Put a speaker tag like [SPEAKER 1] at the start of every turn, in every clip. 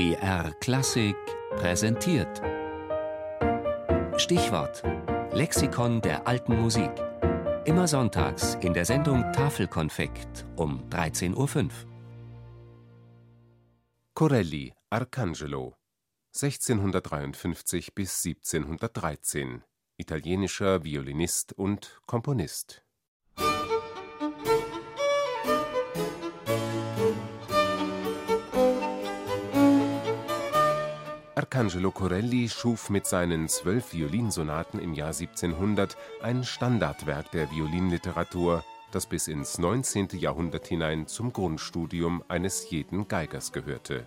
[SPEAKER 1] BR Klassik präsentiert. Stichwort: Lexikon der alten Musik. Immer sonntags in der Sendung Tafelkonfekt um 13.05 Uhr.
[SPEAKER 2] Corelli, Arcangelo 1653 bis 1713 italienischer Violinist und Komponist Arcangelo Corelli schuf mit seinen zwölf Violinsonaten im Jahr 1700 ein Standardwerk der Violinliteratur, das bis ins 19. Jahrhundert hinein zum Grundstudium eines jeden Geigers gehörte.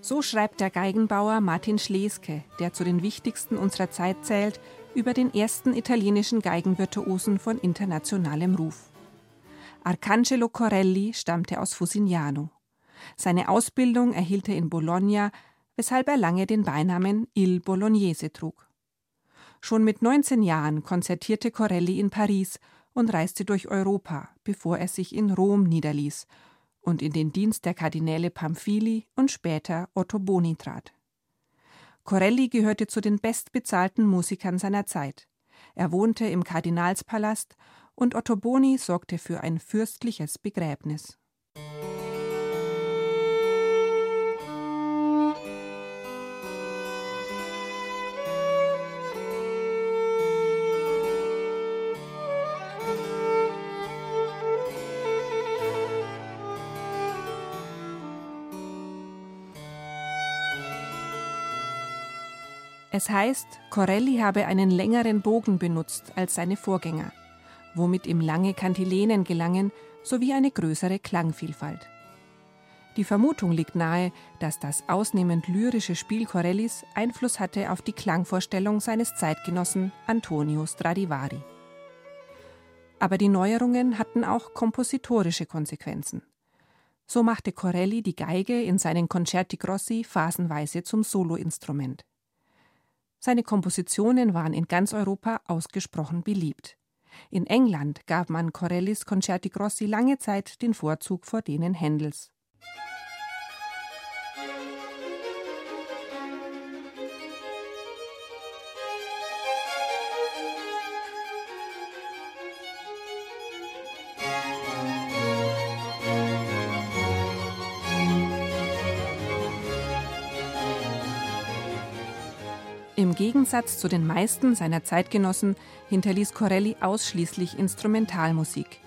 [SPEAKER 3] So schreibt der Geigenbauer Martin Schleske, der zu den wichtigsten unserer Zeit zählt, über den ersten italienischen Geigenvirtuosen von internationalem Ruf. Arcangelo Corelli stammte aus Fusignano. Seine Ausbildung erhielt er in Bologna weshalb er lange den Beinamen Il Bolognese trug. Schon mit 19 Jahren konzertierte Corelli in Paris und reiste durch Europa, bevor er sich in Rom niederließ und in den Dienst der Kardinäle Pamphili und später Otto Boni trat. Corelli gehörte zu den bestbezahlten Musikern seiner Zeit. Er wohnte im Kardinalspalast und Otto Boni sorgte für ein fürstliches Begräbnis. Es heißt, Corelli habe einen längeren Bogen benutzt als seine Vorgänger, womit ihm lange Kantilenen gelangen sowie eine größere Klangvielfalt. Die Vermutung liegt nahe, dass das ausnehmend lyrische Spiel Corellis Einfluss hatte auf die Klangvorstellung seines Zeitgenossen Antonio Stradivari. Aber die Neuerungen hatten auch kompositorische Konsequenzen. So machte Corelli die Geige in seinen Concerti Grossi phasenweise zum Soloinstrument. Seine Kompositionen waren in ganz Europa ausgesprochen beliebt. In England gab man Corellis Concerti Grossi lange Zeit den Vorzug vor denen Händels. Im Gegensatz zu den meisten seiner Zeitgenossen hinterließ Corelli ausschließlich Instrumentalmusik.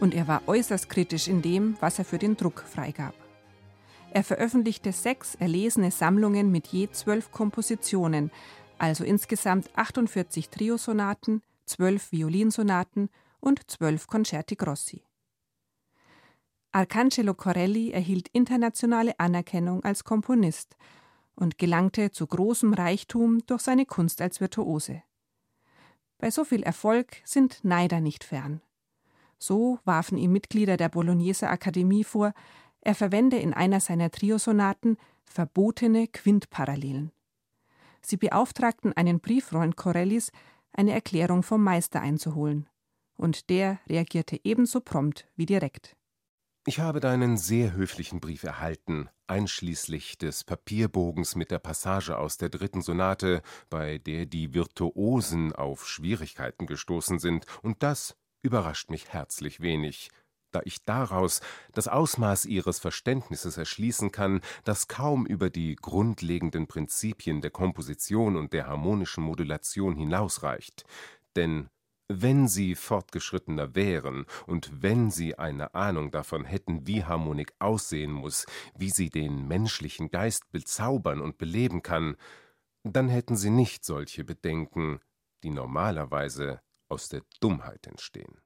[SPEAKER 3] Und er war äußerst kritisch in dem, was er für den Druck freigab. Er veröffentlichte sechs erlesene Sammlungen mit je zwölf Kompositionen, also insgesamt 48 Triosonaten, zwölf Violinsonaten und zwölf Concerti Grossi. Arcangelo Corelli erhielt internationale Anerkennung als Komponist und gelangte zu großem Reichtum durch seine Kunst als Virtuose. Bei so viel Erfolg sind Neider nicht fern. So warfen ihm Mitglieder der Bologneser Akademie vor, er verwende in einer seiner Triosonaten verbotene Quintparallelen. Sie beauftragten einen Brieffreund Corellis, eine Erklärung vom Meister einzuholen. Und der reagierte ebenso prompt wie direkt.
[SPEAKER 2] Ich habe deinen sehr höflichen Brief erhalten, einschließlich des Papierbogens mit der Passage aus der dritten Sonate, bei der die Virtuosen auf Schwierigkeiten gestoßen sind, und das überrascht mich herzlich wenig, da ich daraus das Ausmaß ihres Verständnisses erschließen kann, das kaum über die grundlegenden Prinzipien der Komposition und der harmonischen Modulation hinausreicht, denn wenn Sie fortgeschrittener wären und wenn Sie eine Ahnung davon hätten, wie Harmonik aussehen muss, wie sie den menschlichen Geist bezaubern und beleben kann, dann hätten Sie nicht solche Bedenken, die normalerweise aus der Dummheit entstehen